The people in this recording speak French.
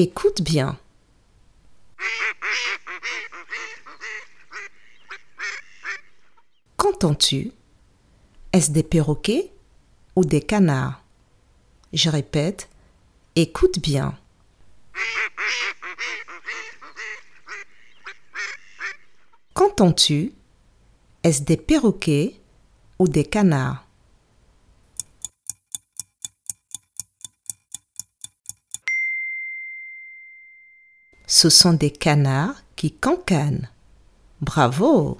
Écoute bien. Qu'entends-tu? Est-ce des perroquets ou des canards? Je répète, écoute bien. Qu'entends-tu? Est-ce des perroquets ou des canards? Ce sont des canards qui cancanent. Bravo